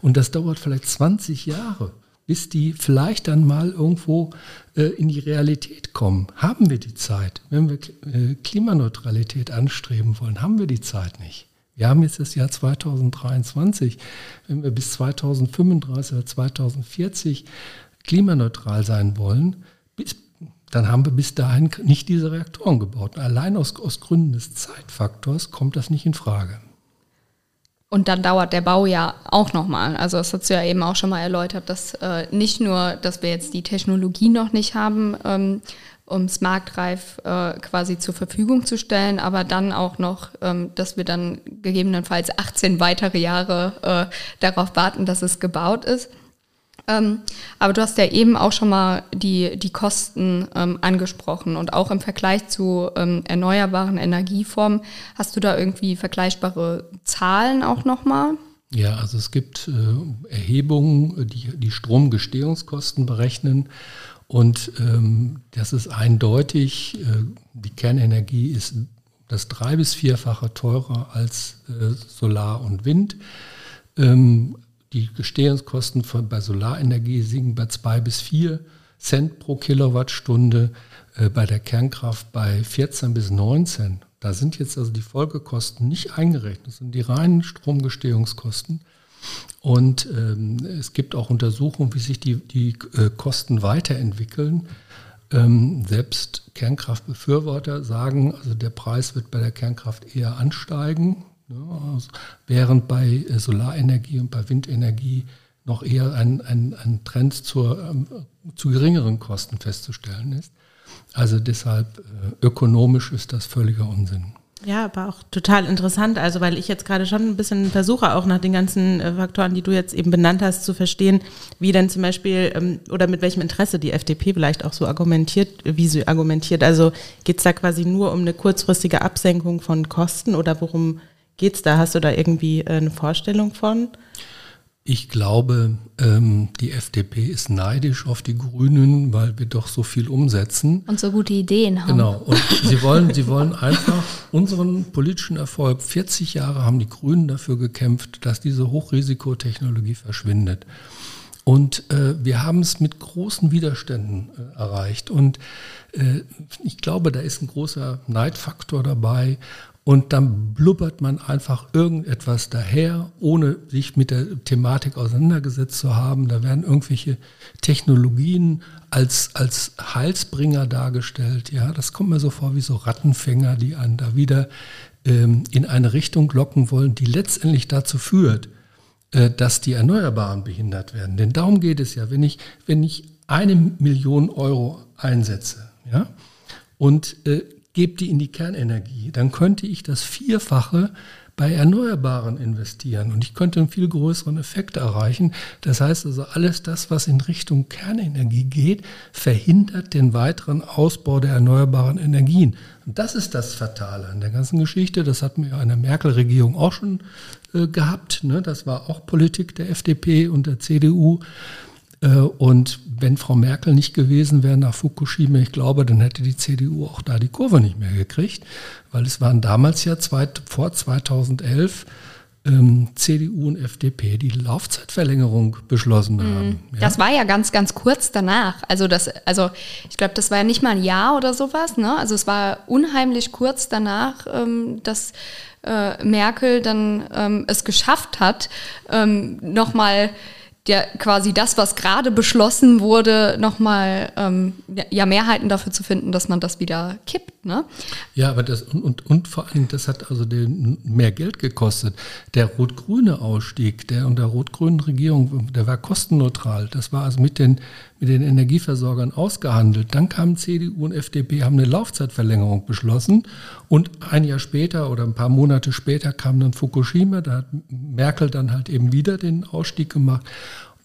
Und das dauert vielleicht 20 Jahre, bis die vielleicht dann mal irgendwo äh, in die Realität kommen. Haben wir die Zeit? Wenn wir äh, Klimaneutralität anstreben wollen, haben wir die Zeit nicht. Wir haben jetzt das Jahr 2023. Wenn wir bis 2035 oder 2040 klimaneutral sein wollen, bis, dann haben wir bis dahin nicht diese Reaktoren gebaut. Allein aus, aus Gründen des Zeitfaktors kommt das nicht in Frage. Und dann dauert der Bau ja auch nochmal. Also das hast du ja eben auch schon mal erläutert, dass äh, nicht nur, dass wir jetzt die Technologie noch nicht haben, ähm, um es marktreif äh, quasi zur Verfügung zu stellen, aber dann auch noch, ähm, dass wir dann gegebenenfalls 18 weitere Jahre äh, darauf warten, dass es gebaut ist. Ähm, aber du hast ja eben auch schon mal die, die Kosten ähm, angesprochen und auch im Vergleich zu ähm, erneuerbaren Energieformen. Hast du da irgendwie vergleichbare Zahlen auch nochmal? Ja, also es gibt äh, Erhebungen, die die Stromgestehungskosten berechnen und ähm, das ist eindeutig, äh, die Kernenergie ist das drei- bis vierfache teurer als äh, Solar und Wind. Ähm, die Gestehungskosten von, bei Solarenergie sinken bei zwei bis vier Cent pro Kilowattstunde, äh, bei der Kernkraft bei 14 bis 19. Da sind jetzt also die Folgekosten nicht eingerechnet, das sind die reinen Stromgestehungskosten. Und ähm, es gibt auch Untersuchungen, wie sich die, die äh, Kosten weiterentwickeln. Ähm, selbst Kernkraftbefürworter sagen, also der Preis wird bei der Kernkraft eher ansteigen. Ja, also während bei äh, Solarenergie und bei Windenergie noch eher ein, ein, ein Trend zur, ähm, zu geringeren Kosten festzustellen ist. Also deshalb äh, ökonomisch ist das völliger Unsinn. Ja, aber auch total interessant, also weil ich jetzt gerade schon ein bisschen versuche, auch nach den ganzen äh, Faktoren, die du jetzt eben benannt hast, zu verstehen, wie denn zum Beispiel ähm, oder mit welchem Interesse die FDP vielleicht auch so argumentiert, wie sie argumentiert. Also geht es da quasi nur um eine kurzfristige Absenkung von Kosten oder worum geht's da? Hast du da irgendwie äh, eine Vorstellung von? Ich glaube, ähm, die FDP ist neidisch auf die Grünen, weil wir doch so viel umsetzen. Und so gute Ideen haben. Genau. Und sie wollen, sie wollen einfach unseren politischen Erfolg. 40 Jahre haben die Grünen dafür gekämpft, dass diese Hochrisikotechnologie verschwindet. Und äh, wir haben es mit großen Widerständen äh, erreicht. Und äh, ich glaube, da ist ein großer Neidfaktor dabei und dann blubbert man einfach irgendetwas daher, ohne sich mit der Thematik auseinandergesetzt zu haben. Da werden irgendwelche Technologien als, als Heilsbringer dargestellt. Ja, das kommt mir so vor wie so Rattenfänger, die einen da wieder ähm, in eine Richtung locken wollen, die letztendlich dazu führt, äh, dass die Erneuerbaren behindert werden. Denn darum geht es ja, wenn ich, wenn ich eine Million Euro einsetze, ja, und äh, gebe die in die Kernenergie, dann könnte ich das Vierfache bei Erneuerbaren investieren. Und ich könnte einen viel größeren Effekt erreichen. Das heißt also, alles das, was in Richtung Kernenergie geht, verhindert den weiteren Ausbau der erneuerbaren Energien. Und das ist das Fatale an der ganzen Geschichte. Das hatten wir in der Merkel-Regierung auch schon äh, gehabt. Ne? Das war auch Politik der FDP und der CDU. Äh, und wenn Frau Merkel nicht gewesen wäre nach Fukushima, ich glaube, dann hätte die CDU auch da die Kurve nicht mehr gekriegt, weil es waren damals ja zwei, vor 2011 ähm, CDU und FDP die Laufzeitverlängerung beschlossen mhm. haben. Ja? Das war ja ganz, ganz kurz danach. Also das, also ich glaube, das war ja nicht mal ein Jahr oder sowas. Ne? Also es war unheimlich kurz danach, ähm, dass äh, Merkel dann ähm, es geschafft hat, ähm, nochmal ja quasi das, was gerade beschlossen wurde, nochmal ähm, ja, Mehrheiten dafür zu finden, dass man das wieder kippt. Ne? Ja, aber das und, und, und vor allem, das hat also den, mehr Geld gekostet. Der rot-grüne Ausstieg, der unter rot-grünen Regierung, der war kostenneutral. Das war also mit den, mit den Energieversorgern ausgehandelt. Dann kamen CDU und FDP, haben eine Laufzeitverlängerung beschlossen und ein Jahr später oder ein paar Monate später kam dann Fukushima, da hat Merkel dann halt eben wieder den Ausstieg gemacht.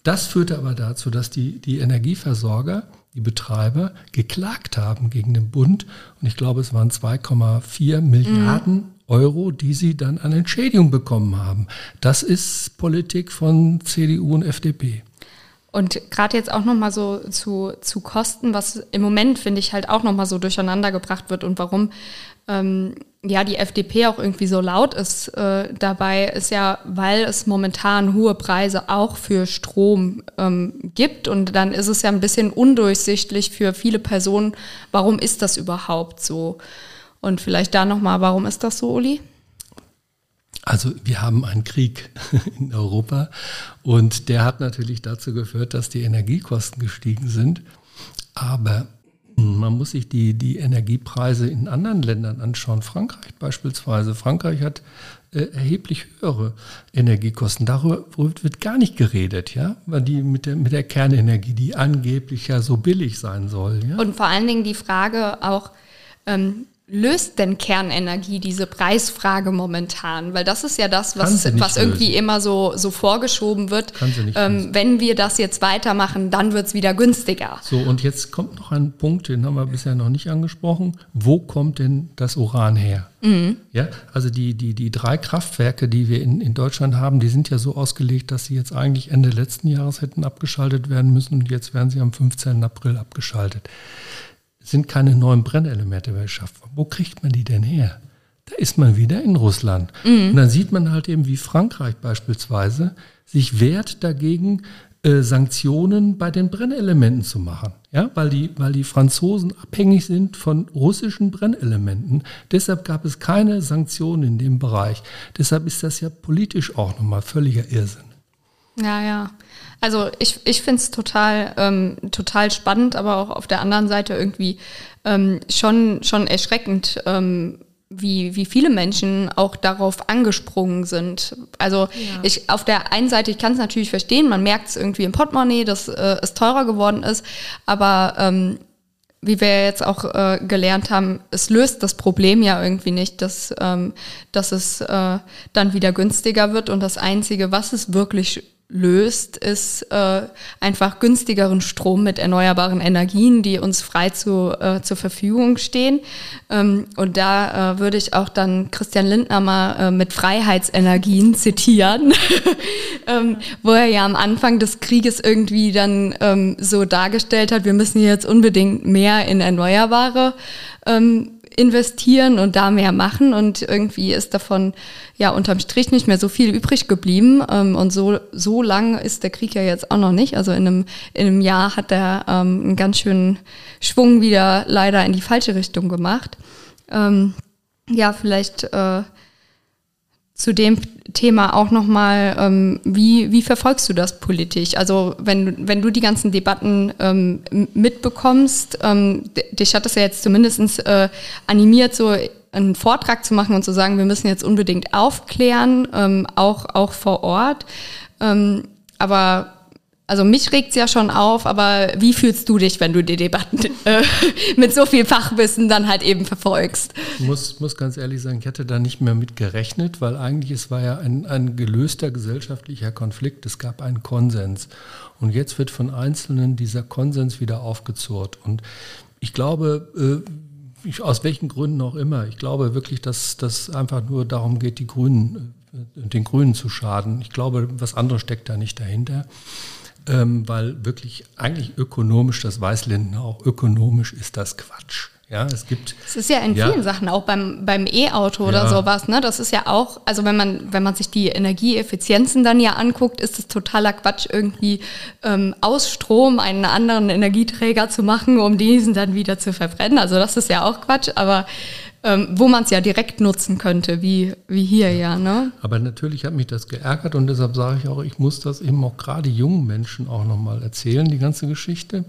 Das führte aber dazu, dass die, die Energieversorger, die Betreiber geklagt haben gegen den Bund. Und ich glaube, es waren 2,4 Milliarden mhm. Euro, die sie dann an Entschädigung bekommen haben. Das ist Politik von CDU und FDP. Und gerade jetzt auch nochmal so zu, zu Kosten, was im Moment, finde ich, halt auch nochmal so durcheinander gebracht wird und warum ähm, ja die FDP auch irgendwie so laut ist äh, dabei, ist ja, weil es momentan hohe Preise auch für Strom ähm, gibt und dann ist es ja ein bisschen undurchsichtlich für viele Personen, warum ist das überhaupt so? Und vielleicht da nochmal, warum ist das so, Uli? Also wir haben einen Krieg in Europa und der hat natürlich dazu geführt, dass die Energiekosten gestiegen sind. Aber man muss sich die, die Energiepreise in anderen Ländern anschauen. Frankreich beispielsweise. Frankreich hat äh, erheblich höhere Energiekosten. Darüber wird gar nicht geredet, ja, weil die mit der, mit der Kernenergie, die angeblich ja so billig sein soll. Ja? Und vor allen Dingen die Frage auch, ähm, löst denn Kernenergie diese Preisfrage momentan? Weil das ist ja das, was, was irgendwie immer so, so vorgeschoben wird. Ähm, wenn wir das jetzt weitermachen, dann wird es wieder günstiger. So, und jetzt kommt noch ein Punkt, den haben wir bisher noch nicht angesprochen. Wo kommt denn das Uran her? Mhm. Ja, also die, die, die drei Kraftwerke, die wir in, in Deutschland haben, die sind ja so ausgelegt, dass sie jetzt eigentlich Ende letzten Jahres hätten abgeschaltet werden müssen und jetzt werden sie am 15. April abgeschaltet sind keine neuen Brennelemente mehr geschaffen. Wo kriegt man die denn her? Da ist man wieder in Russland. Mhm. Und dann sieht man halt eben, wie Frankreich beispielsweise sich wehrt dagegen, äh, Sanktionen bei den Brennelementen zu machen. Ja, weil die, weil die Franzosen abhängig sind von russischen Brennelementen. Deshalb gab es keine Sanktionen in dem Bereich. Deshalb ist das ja politisch auch nochmal völliger Irrsinn. Ja, ja. Also ich, ich finde es total, ähm, total spannend, aber auch auf der anderen Seite irgendwie ähm, schon, schon erschreckend, ähm, wie, wie viele Menschen auch darauf angesprungen sind. Also ja. ich auf der einen Seite, ich kann es natürlich verstehen, man merkt es irgendwie im Portemonnaie, dass äh, es teurer geworden ist, aber ähm, wie wir jetzt auch äh, gelernt haben, es löst das Problem ja irgendwie nicht, dass, ähm, dass es äh, dann wieder günstiger wird. Und das Einzige, was es wirklich löst, ist äh, einfach günstigeren Strom mit erneuerbaren Energien, die uns frei zu, äh, zur Verfügung stehen. Ähm, und da äh, würde ich auch dann Christian Lindner mal äh, mit Freiheitsenergien zitieren, ähm, wo er ja am Anfang des Krieges irgendwie dann ähm, so dargestellt hat, wir müssen jetzt unbedingt mehr in Erneuerbare ähm, investieren und da mehr machen und irgendwie ist davon ja unterm Strich nicht mehr so viel übrig geblieben ähm, und so so lang ist der Krieg ja jetzt auch noch nicht. Also in einem in einem Jahr hat er ähm, einen ganz schönen Schwung wieder leider in die falsche Richtung gemacht. Ähm, ja, vielleicht äh, zu dem Thema auch nochmal, ähm, wie, wie verfolgst du das politisch? Also wenn, wenn du die ganzen Debatten ähm, mitbekommst, ähm, dich hat das ja jetzt zumindest äh, animiert, so einen Vortrag zu machen und zu sagen, wir müssen jetzt unbedingt aufklären, ähm, auch, auch vor Ort. Ähm, aber Also mich regt es ja schon auf, aber wie fühlst du dich, wenn du die Debatten äh, mit so viel Fachwissen dann halt eben verfolgst? Ich muss, muss ganz ehrlich sagen, ich hätte da nicht mehr mit gerechnet, weil eigentlich es war ja ein, ein gelöster gesellschaftlicher Konflikt. Es gab einen Konsens. Und jetzt wird von Einzelnen dieser Konsens wieder aufgezurrt. Und ich glaube, äh, ich, aus welchen Gründen auch immer, ich glaube wirklich, dass das einfach nur darum geht, die Grünen, äh, den Grünen zu schaden. Ich glaube, was anderes steckt da nicht dahinter ähm, weil wirklich eigentlich ökonomisch, das weiß Linden auch, ökonomisch ist das Quatsch. Ja, es gibt. Es ist ja in ja, vielen Sachen, auch beim, beim E-Auto oder ja. sowas, ne? Das ist ja auch, also wenn man, wenn man sich die Energieeffizienzen dann ja anguckt, ist es totaler Quatsch, irgendwie ähm, aus Strom einen anderen Energieträger zu machen, um diesen dann wieder zu verbrennen. Also das ist ja auch Quatsch, aber ähm, wo man es ja direkt nutzen könnte, wie, wie hier ja. Ne? Aber natürlich hat mich das geärgert und deshalb sage ich auch, ich muss das eben auch gerade jungen Menschen auch nochmal erzählen, die ganze Geschichte.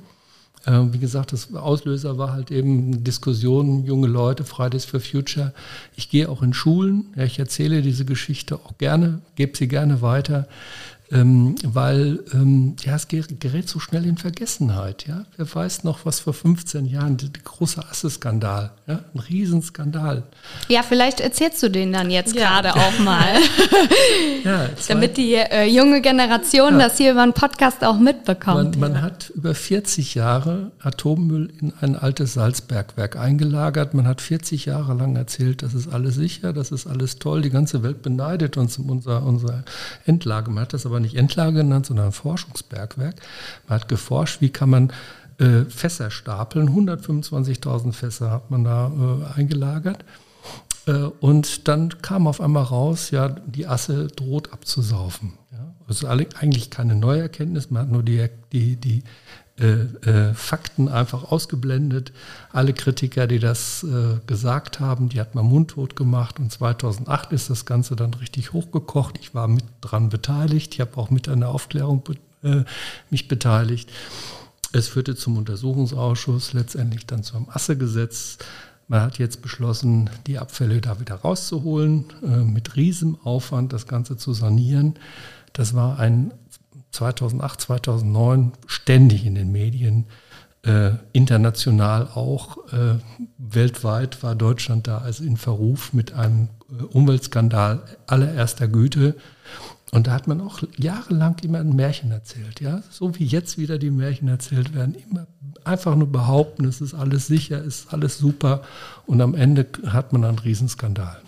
Ähm, wie gesagt, das Auslöser war halt eben Diskussionen, junge Leute, Fridays for Future. Ich gehe auch in Schulen, ja, ich erzähle diese Geschichte auch gerne, gebe sie gerne weiter ähm, weil ähm, ja, es gerät so schnell in Vergessenheit. Ja? Wer weiß noch, was vor 15 Jahren, der, der große Asse-Skandal, ja? ein Riesenskandal. Ja, vielleicht erzählst du den dann jetzt ja. gerade auch mal, ja, damit die äh, junge Generation das hier über einen Podcast auch mitbekommt. Man, man hat über 40 Jahre Atommüll in ein altes Salzbergwerk eingelagert. Man hat 40 Jahre lang erzählt, das ist alles sicher, das ist alles toll, die ganze Welt beneidet uns um unser, unser Endlage. Man hat das aber nicht Endlager genannt, sondern Forschungsbergwerk. Man hat geforscht, wie kann man äh, Fässer stapeln. 125.000 Fässer hat man da äh, eingelagert. Äh, und dann kam auf einmal raus, ja, die Asse droht abzusaufen. Ja. Also eigentlich keine Neuerkenntnis, man hat nur die, die, die äh, äh, Fakten einfach ausgeblendet. Alle Kritiker, die das äh, gesagt haben, die hat man mundtot gemacht. Und 2008 ist das Ganze dann richtig hochgekocht. Ich war mit dran beteiligt. Ich habe auch mit an der Aufklärung be äh, mich beteiligt. Es führte zum Untersuchungsausschuss, letztendlich dann zum Assegesetz. Man hat jetzt beschlossen, die Abfälle da wieder rauszuholen, äh, mit Riesenaufwand das Ganze zu sanieren. Das war ein 2008, 2009 ständig in den Medien, äh, international auch, äh, weltweit war Deutschland da also in Verruf mit einem äh, Umweltskandal allererster Güte. Und da hat man auch jahrelang immer ein Märchen erzählt, ja, so wie jetzt wieder die Märchen erzählt werden, immer einfach nur behaupten, es ist alles sicher, es ist alles super und am Ende hat man einen Riesenskandal.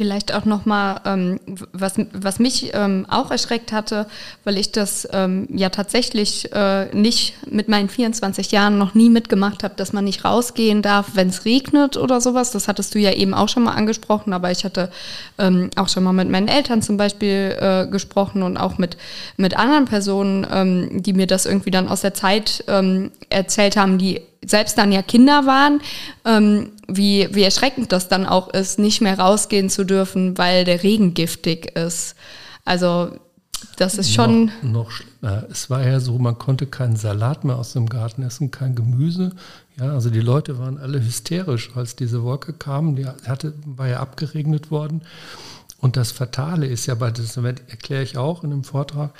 Vielleicht auch nochmal, ähm, was, was mich ähm, auch erschreckt hatte, weil ich das ähm, ja tatsächlich äh, nicht mit meinen 24 Jahren noch nie mitgemacht habe, dass man nicht rausgehen darf, wenn es regnet oder sowas. Das hattest du ja eben auch schon mal angesprochen, aber ich hatte ähm, auch schon mal mit meinen Eltern zum Beispiel äh, gesprochen und auch mit, mit anderen Personen, ähm, die mir das irgendwie dann aus der Zeit ähm, erzählt haben, die selbst dann ja Kinder waren, ähm, wie, wie erschreckend das dann auch ist, nicht mehr rausgehen zu dürfen, weil der Regen giftig ist. Also das ist schon. Noch, noch schlimmer. Es war ja so, man konnte keinen Salat mehr aus dem Garten essen, kein Gemüse. Ja, also die Leute waren alle hysterisch, als diese Wolke kam. Die hatte, war ja abgeregnet worden. Und das Fatale ist ja, bei das erkläre ich auch in dem Vortrag,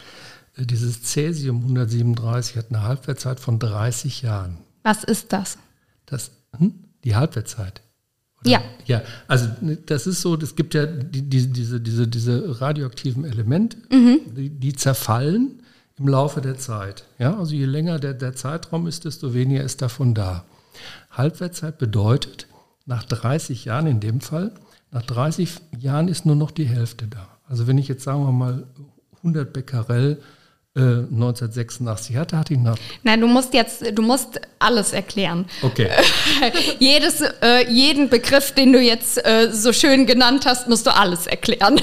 äh, dieses Cäsium 137 hat eine Halbwertszeit von 30 Jahren. Was ist das? Das, hm? Die Halbwertszeit. Oder? Ja. Ja, also ne, das ist so, es gibt ja die, die, diese, diese, diese radioaktiven Elemente, mhm. die, die, zerfallen im Laufe der Zeit. Ja, also je länger der, der Zeitraum ist, desto weniger ist davon da. Halbwertszeit bedeutet, nach 30 Jahren in dem Fall, nach 30 Jahren ist nur noch die Hälfte da. Also wenn ich jetzt sagen wir mal 100 Becquerel 1986 hatte, hatte ich nach. Nein, du musst jetzt, du musst alles erklären. Okay. Jedes, äh, jeden Begriff, den du jetzt äh, so schön genannt hast, musst du alles erklären.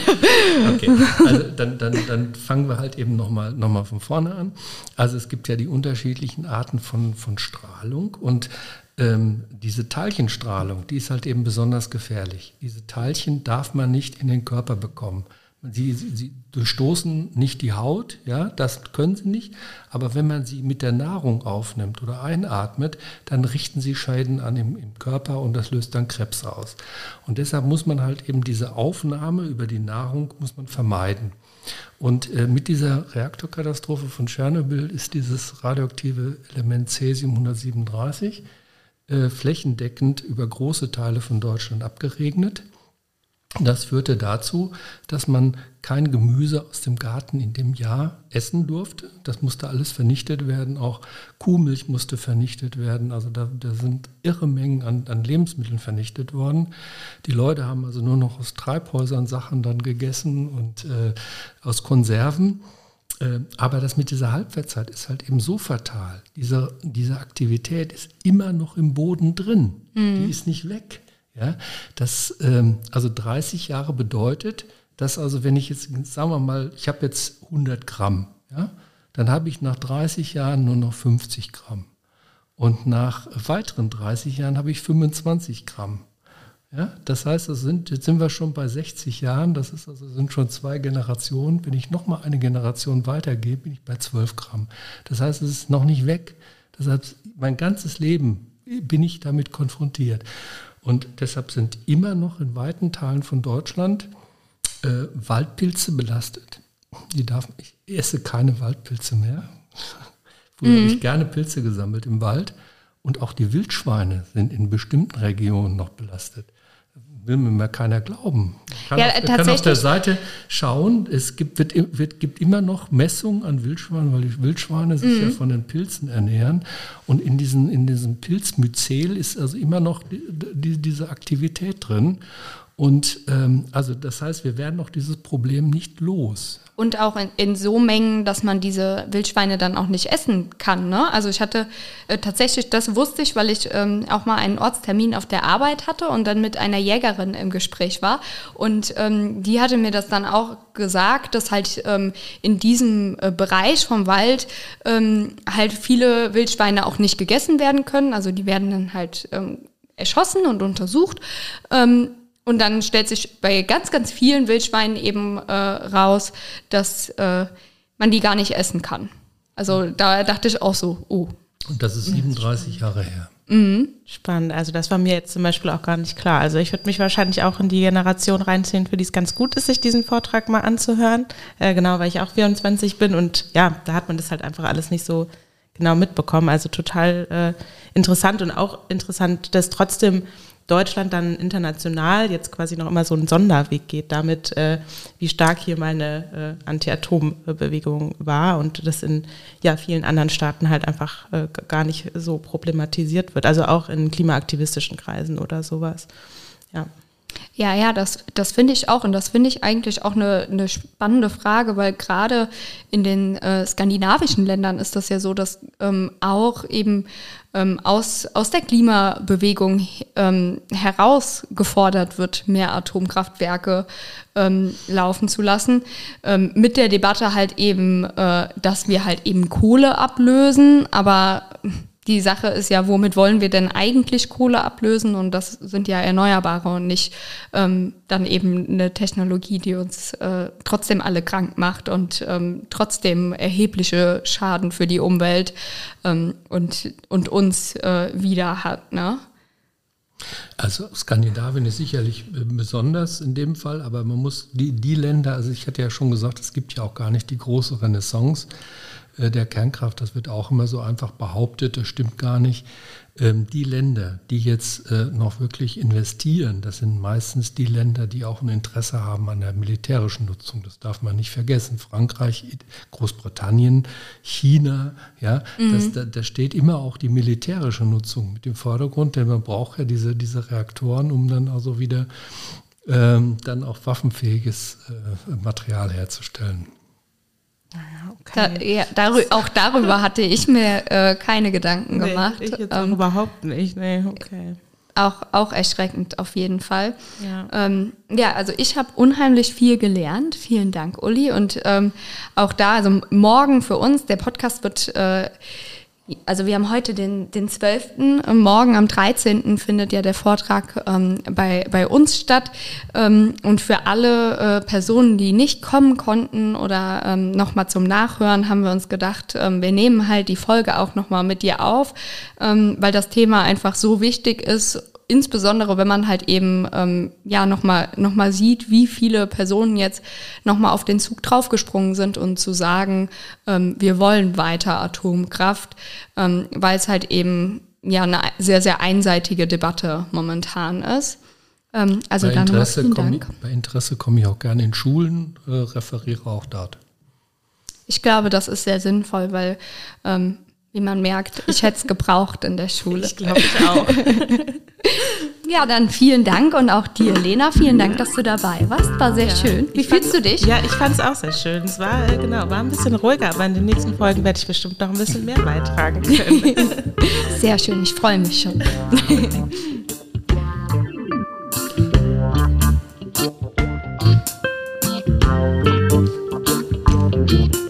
okay, also dann, dann, dann fangen wir halt eben nochmal noch mal von vorne an. Also es gibt ja die unterschiedlichen Arten von, von Strahlung und ähm, diese Teilchenstrahlung, die ist halt eben besonders gefährlich. Diese Teilchen darf man nicht in den Körper bekommen. Sie, sie, durchstoßen nicht die Haut, ja, das können sie nicht. Aber wenn man sie mit der Nahrung aufnimmt oder einatmet, dann richten sie Schäden an im, im Körper und das löst dann Krebs aus. Und deshalb muss man halt eben diese Aufnahme über die Nahrung muss man vermeiden. Und äh, mit dieser Reaktorkatastrophe von Tschernobyl ist dieses radioaktive Element Cesium 137 äh, flächendeckend über große Teile von Deutschland abgeregnet. Das führte dazu, dass man kein Gemüse aus dem Garten in dem Jahr essen durfte. Das musste alles vernichtet werden. Auch Kuhmilch musste vernichtet werden. Also da, da sind irre Mengen an, an, Lebensmitteln vernichtet worden. Die Leute haben also nur noch aus Treibhäusern Sachen dann gegessen und äh, aus Konserven. Äh, aber das mit dieser Halbwertszeit ist halt eben so fatal. Diese, diese Aktivität ist immer noch im Boden drin. Mhm. Die ist nicht weg. Ja, das, ähm, also 30 Jahre bedeutet, dass also wenn ich jetzt, sagen wir mal, ich habe jetzt 100 Gramm, ja, dann habe ich nach 30 Jahren nur noch 50 Gramm. Und nach weiteren 30 Jahren habe ich 25 Gramm. Ja, das heißt, das sind, jetzt sind wir schon bei 60 Jahren, das ist also, sind schon zwei Generationen. Wenn ich nochmal eine Generation weitergehe, bin ich bei 12 Gramm. Das heißt, es ist noch nicht weg. Das heißt, mein ganzes Leben bin ich damit konfrontiert. Und deshalb sind immer noch in weiten Teilen von Deutschland äh, Waldpilze belastet. Die darf, ich esse keine Waldpilze mehr. Früher mhm. habe ich gerne Pilze gesammelt im Wald. Und auch die Wildschweine sind in bestimmten Regionen noch belastet will mir mehr keiner glauben. Kann, ja, auf, kann auf der Seite schauen, es gibt, wird, wird, gibt immer noch Messungen an Wildschweinen, weil die Wildschweine sich mhm. ja von den Pilzen ernähren. Und in, diesen, in diesem Pilzmyzel ist also immer noch die, die, diese Aktivität drin. Und ähm, also das heißt, wir werden noch dieses Problem nicht los. Und auch in, in, so Mengen, dass man diese Wildschweine dann auch nicht essen kann. Ne? Also ich hatte äh, tatsächlich, das wusste ich, weil ich ähm, auch mal einen Ortstermin auf der Arbeit hatte und dann mit einer Jägerin im Gespräch war. Und ähm, die hatte mir das dann auch gesagt, dass halt ähm, in diesem äh, Bereich vom Wald ähm, halt viele Wildschweine auch nicht gegessen werden können. Also die werden dann halt ähm, erschossen und untersucht. Ähm, und dann stellt sich bei ganz, ganz vielen Wildschweinen eben äh, raus, dass äh, man die gar nicht essen kann. Also da dachte ich auch so, oh. Und das ist 37 Jahre her. Mhm. Spannend. Also das war mir jetzt zum Beispiel auch gar nicht klar. Also ich würde mich wahrscheinlich auch in die Generation reinziehen, für die es ganz gut ist, sich diesen Vortrag mal anzuhören. Äh, genau, weil ich auch 24 bin und ja, da hat man das halt einfach alles nicht so genau mitbekommen. Also total äh, interessant und auch interessant, dass trotzdem Deutschland dann international jetzt quasi noch immer so einen Sonderweg geht damit, äh, wie stark hier meine äh, Anti-Atom-Bewegung war und das in ja, vielen anderen Staaten halt einfach äh, gar nicht so problematisiert wird. Also auch in klimaaktivistischen Kreisen oder sowas. Ja. Ja, ja, das, das finde ich auch. Und das finde ich eigentlich auch eine, eine spannende Frage, weil gerade in den äh, skandinavischen Ländern ist das ja so, dass ähm, auch eben ähm, aus, aus der Klimabewegung ähm, herausgefordert wird, mehr Atomkraftwerke ähm, laufen zu lassen. Ähm, mit der Debatte halt eben, äh, dass wir halt eben Kohle ablösen, aber die Sache ist ja, womit wollen wir denn eigentlich Kohle ablösen? Und das sind ja Erneuerbare und nicht ähm, dann eben eine Technologie, die uns äh, trotzdem alle krank macht und ähm, trotzdem erhebliche Schaden für die Umwelt ähm, und, und uns äh, wieder hat. Ne? Also Skandinavien ist sicherlich äh, besonders in dem Fall, aber man muss die, die Länder, also ich hatte ja schon gesagt, es gibt ja auch gar nicht die große Renaissance der Kernkraft, das wird auch immer so einfach behauptet, das stimmt gar nicht. Ähm, die Länder, die jetzt äh, noch wirklich investieren, das sind meistens die Länder, die auch ein Interesse haben an der militärischen Nutzung. Das darf man nicht vergessen. Frankreich, Großbritannien, China, ja, mhm. das, da, da, steht immer auch die militärische Nutzung mit im Vordergrund, denn man braucht ja diese, diese Reaktoren, um dann also wieder ähm, dann auch waffenfähiges äh, Material herzustellen. Okay. Da, ja, darü auch darüber hatte ich mir äh, keine Gedanken nee, gemacht. Ich jetzt ähm, überhaupt nicht. Nee, okay. Auch, auch erschreckend auf jeden Fall. Ja, ähm, ja also ich habe unheimlich viel gelernt. Vielen Dank, Uli. Und ähm, auch da, also morgen für uns, der Podcast wird äh, also wir haben heute den, den 12. Morgen am 13. findet ja der Vortrag ähm, bei, bei uns statt. Ähm, und für alle äh, Personen, die nicht kommen konnten oder ähm, nochmal zum Nachhören, haben wir uns gedacht, ähm, wir nehmen halt die Folge auch nochmal mit dir auf, ähm, weil das Thema einfach so wichtig ist insbesondere wenn man halt eben ähm, ja nochmal noch mal sieht, wie viele Personen jetzt nochmal auf den Zug draufgesprungen sind und zu sagen, ähm, wir wollen weiter Atomkraft, ähm, weil es halt eben ja eine sehr, sehr einseitige Debatte momentan ist. Ähm, also bei dann Interesse vielen Dank. Ich, bei Interesse komme ich auch gerne in Schulen, äh, referiere auch dort. Ich glaube, das ist sehr sinnvoll, weil ähm, wie man merkt, ich hätte es gebraucht in der Schule. Ich glaube ich auch. ja, dann vielen Dank und auch dir, Lena, vielen Dank, dass du dabei warst. War sehr ja. schön. Wie ich fühlst du dich? Ja, ich fand es auch sehr schön. Es war äh, genau, war ein bisschen ruhiger, aber in den nächsten Folgen werde ich bestimmt noch ein bisschen mehr beitragen können. sehr schön, ich freue mich schon.